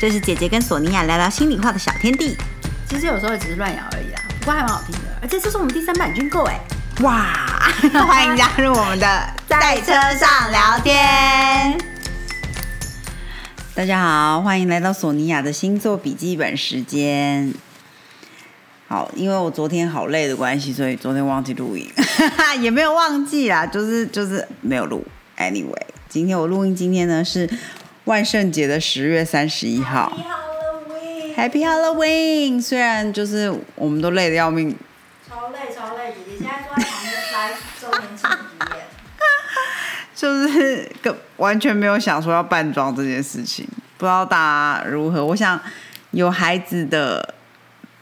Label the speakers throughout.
Speaker 1: 这是姐姐跟索尼娅聊聊心里话的小天地。
Speaker 2: 其实有时候也只是乱咬而已啦，不过还蛮好听的。而且这是我们第三版军购哎，
Speaker 1: 哇！欢迎加入我们的在车上聊天。大家好，欢迎来到索尼娅的星座笔记本时间。好，因为我昨天好累的关系，所以昨天忘记录音，也没有忘记啦，就是就是没有录。Anyway，今天我录音，今天呢是万圣节的十月三十一号。
Speaker 2: Happy Halloween！
Speaker 1: 虽然就是我们都累得要命，
Speaker 2: 超累超累，姐姐现在坐在旁边来周年庆体验。
Speaker 1: 就是个完全没有想说要扮装这件事情，不知道大家如何？我想有孩子的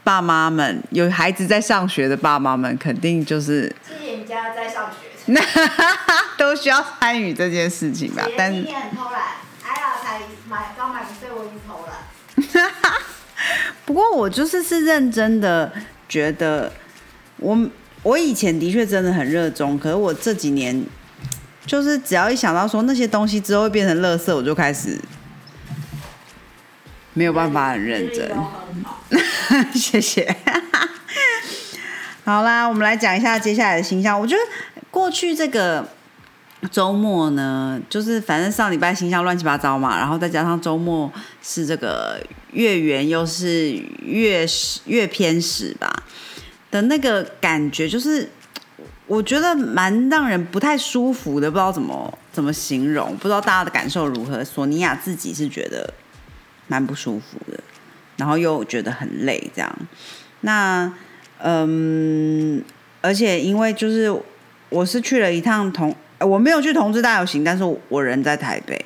Speaker 1: 爸妈们，有孩子在上学的爸妈们，肯定就是
Speaker 2: 谢谢你家在上学。
Speaker 1: 都需要参与这件事情吧。但是
Speaker 2: 今天很偷懒，艾拉才买刚买一岁，我已经偷了。
Speaker 1: 不过我就是是认真的觉得我我以前的确真的很热衷，可是我这几年就是只要一想到说那些东西之后会变成垃圾，我就开始没有办法很认真。谢谢。好啦，我们来讲一下接下来的形象。我觉得过去这个周末呢，就是反正上礼拜形象乱七八糟嘛，然后再加上周末是这个月圆，又是月月偏食吧的那个感觉，就是我觉得蛮让人不太舒服的，不知道怎么怎么形容，不知道大家的感受如何。索尼娅自己是觉得蛮不舒服的。然后又觉得很累，这样。那嗯，而且因为就是我是去了一趟同，我没有去同志大游行，但是我人在台北，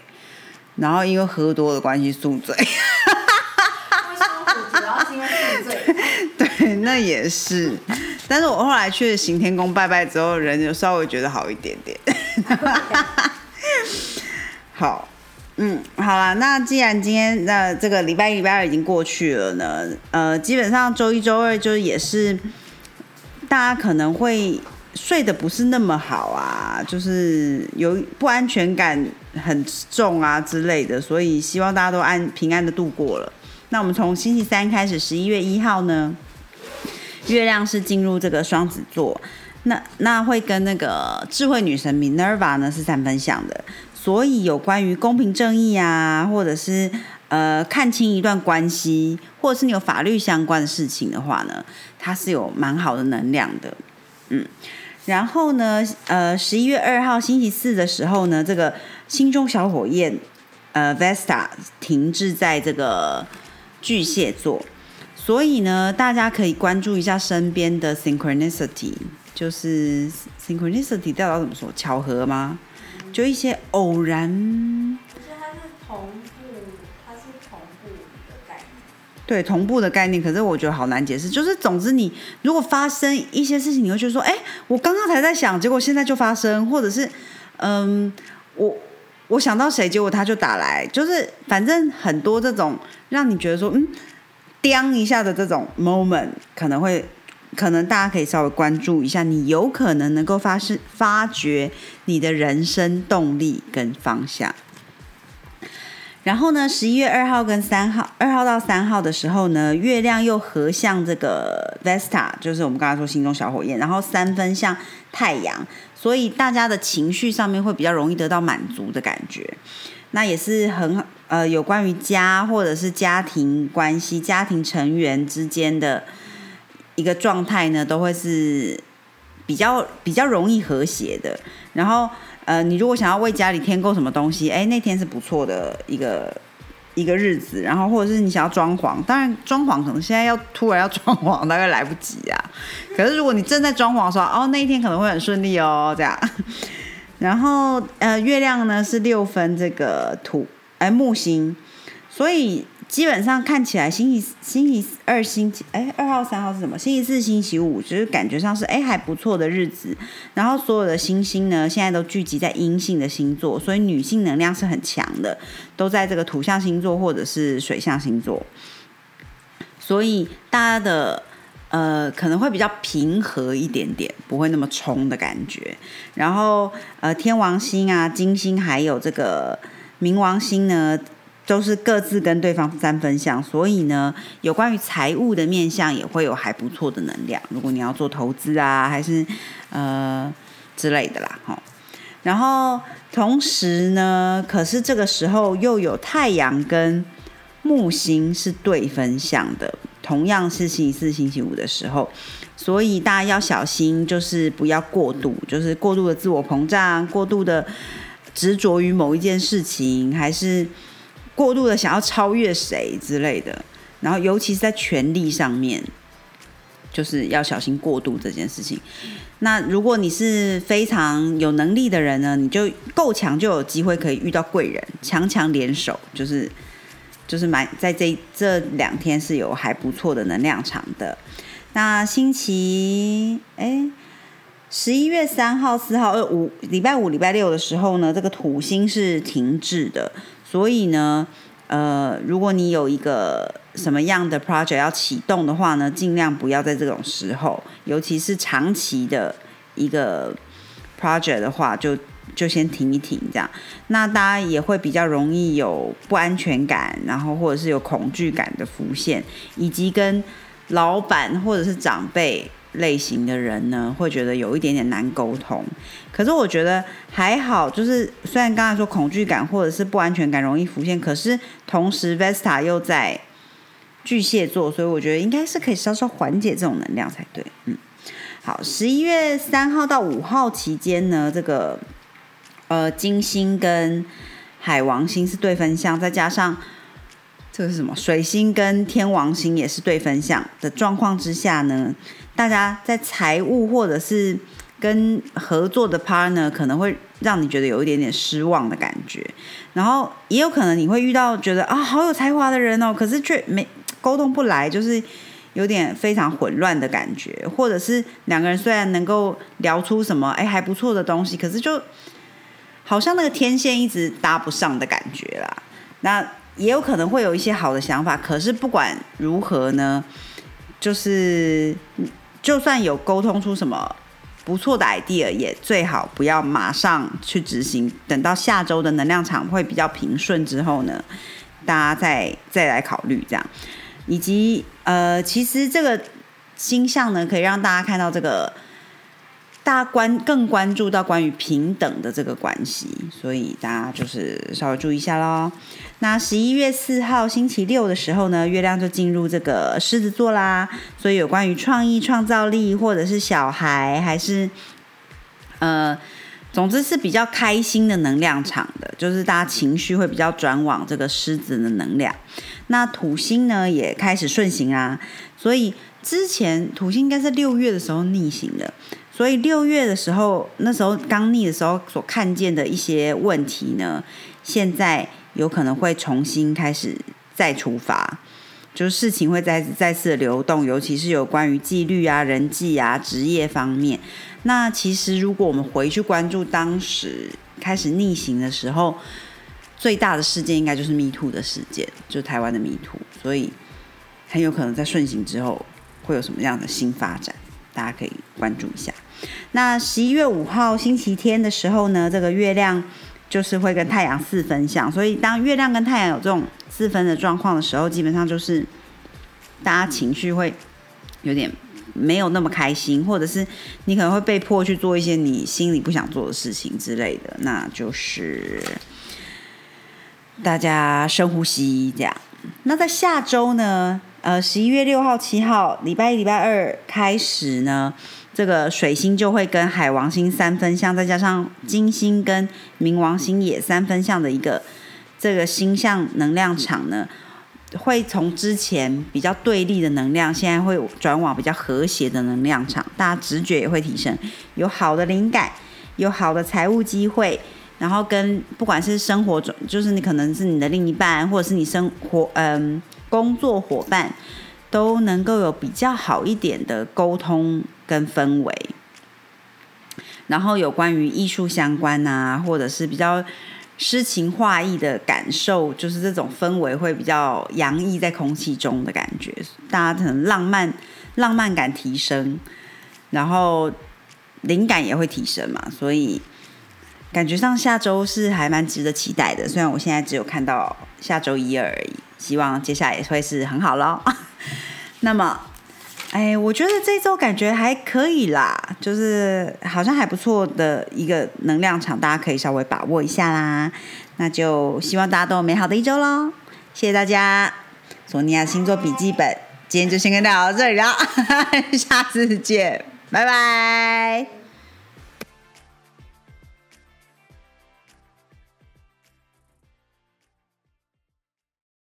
Speaker 1: 然后因为喝多的关系宿醉，
Speaker 2: 不舒服，主要是因为宿醉。
Speaker 1: 对，那也是。但是我后来去行天宫拜拜之后，人就稍微觉得好一点点。好，嗯，好啦，那既然今天那这个礼拜一、礼拜二已经过去了呢，呃，基本上周一周二就也是大家可能会睡得不是那么好啊，就是有不安全感很重啊之类的，所以希望大家都安平安的度过了。那我们从星期三开始，十一月一号呢，月亮是进入这个双子座，那那会跟那个智慧女神 Minerva 呢是三分相的，所以有关于公平正义啊，或者是呃看清一段关系，或者是你有法律相关的事情的话呢，它是有蛮好的能量的，嗯。然后呢，呃，十一月二号星期四的时候呢，这个心中小火焰，呃，Vesta 停滞在这个巨蟹座，所以呢，大家可以关注一下身边的 synchronicity，就是 synchronicity 到怎么说？巧合吗？就一些偶然，
Speaker 2: 可是它是同
Speaker 1: 对同步的概念。可是我觉得好难解释。就是总之，你如果发生一些事情，你会觉得说，哎，我刚刚才在想，结果现在就发生，或者是，嗯，我我想到谁，结果他就打来，就是反正很多这种让你觉得说，嗯，叮一下的这种 moment，可能会。可能大家可以稍微关注一下，你有可能能够发是发掘你的人生动力跟方向。然后呢，十一月二号跟三号，二号到三号的时候呢，月亮又合向这个 Vesta，就是我们刚才说心中小火焰，然后三分向太阳，所以大家的情绪上面会比较容易得到满足的感觉。那也是很呃有关于家或者是家庭关系、家庭成员之间的一个状态呢，都会是比较比较容易和谐的。然后呃，你如果想要为家里添购什么东西，哎，那天是不错的一个一个日子。然后或者是你想要装潢，当然装潢可能现在要突然要装潢，大概来不及啊。可是如果你正在装潢的时候，哦，那一天可能会很顺利哦，这样。然后呃，月亮呢是六分这个土哎木星，所以基本上看起来星期星期二、星期哎二号、三号是什么？星期四、星期五，就是感觉上是哎还不错的日子。然后所有的星星呢，现在都聚集在阴性的星座，所以女性能量是很强的，都在这个土象星座或者是水象星座。所以大家的呃可能会比较平和一点点，不会那么冲的感觉。然后呃天王星啊、金星还有这个冥王星呢，都是各自跟对方三分相，所以呢，有关于财务的面相也会有还不错的能量。如果你要做投资啊，还是呃之类的啦，哈。然后同时呢，可是这个时候又有太阳跟木星是对分相的，同样是星期四、星期五的时候，所以大家要小心，就是不要过度，就是过度的自我膨胀，过度的执着于某一件事情，还是。过度的想要超越谁之类的，然后尤其是在权力上面，就是要小心过度这件事情。那如果你是非常有能力的人呢，你就够强，就有机会可以遇到贵人，强强联手，就是就是蛮在这这两天是有还不错的能量场的。那星期哎，十一月三号、四号、二五礼拜五、礼拜六的时候呢，这个土星是停滞的。所以呢，呃，如果你有一个什么样的 project 要启动的话呢，尽量不要在这种时候，尤其是长期的一个 project 的话，就就先停一停，这样，那大家也会比较容易有不安全感，然后或者是有恐惧感的浮现，以及跟老板或者是长辈。类型的人呢，会觉得有一点点难沟通。可是我觉得还好，就是虽然刚才说恐惧感或者是不安全感容易浮现，可是同时 Vesta 又在巨蟹座，所以我觉得应该是可以稍稍缓解这种能量才对。嗯，好，十一月三号到五号期间呢，这个呃金星跟海王星是对分相，再加上。这个是什么？水星跟天王星也是对分相的状况之下呢，大家在财务或者是跟合作的 partner 可能会让你觉得有一点点失望的感觉，然后也有可能你会遇到觉得啊好有才华的人哦，可是却没沟通不来，就是有点非常混乱的感觉，或者是两个人虽然能够聊出什么哎还不错的东西，可是就好像那个天线一直搭不上的感觉啦，那。也有可能会有一些好的想法，可是不管如何呢，就是就算有沟通出什么不错的 idea，也最好不要马上去执行，等到下周的能量场会比较平顺之后呢，大家再再来考虑这样。以及呃，其实这个星象呢，可以让大家看到这个。大家关更关注到关于平等的这个关系，所以大家就是稍微注意一下喽。那十一月四号星期六的时候呢，月亮就进入这个狮子座啦，所以有关于创意、创造力，或者是小孩，还是呃，总之是比较开心的能量场的，就是大家情绪会比较转往这个狮子的能量。那土星呢也开始顺行啊，所以之前土星应该是六月的时候逆行的。所以六月的时候，那时候刚逆的时候所看见的一些问题呢，现在有可能会重新开始再出发，就是事情会再再次的流动，尤其是有关于纪律啊、人际啊、职业方面。那其实如果我们回去关注当时开始逆行的时候，最大的事件应该就是 Me Too 的事件，就是台湾的 Me Too，所以很有可能在顺行之后会有什么样的新发展，大家可以关注一下。那十一月五号星期天的时候呢，这个月亮就是会跟太阳四分相，所以当月亮跟太阳有这种四分的状况的时候，基本上就是大家情绪会有点没有那么开心，或者是你可能会被迫去做一些你心里不想做的事情之类的，那就是大家深呼吸这样。那在下周呢，呃，十一月六号、七号，礼拜一、礼拜二开始呢。这个水星就会跟海王星三分相，再加上金星跟冥王星也三分相的一个这个星象能量场呢，会从之前比较对立的能量，现在会转往比较和谐的能量场，大家直觉也会提升，有好的灵感，有好的财务机会，然后跟不管是生活中，就是你可能是你的另一半，或者是你生活嗯工作伙伴。都能够有比较好一点的沟通跟氛围，然后有关于艺术相关啊，或者是比较诗情画意的感受，就是这种氛围会比较洋溢在空气中的感觉，大家可能浪漫浪漫感提升，然后灵感也会提升嘛，所以感觉上下周是还蛮值得期待的。虽然我现在只有看到下周一而已，希望接下来也会是很好喽。那么，哎，我觉得这周感觉还可以啦，就是好像还不错的一个能量场，大家可以稍微把握一下啦。那就希望大家都有美好的一周喽！谢谢大家，索尼娅星座笔记本，今天就先跟大家到这里了，下次见，拜拜。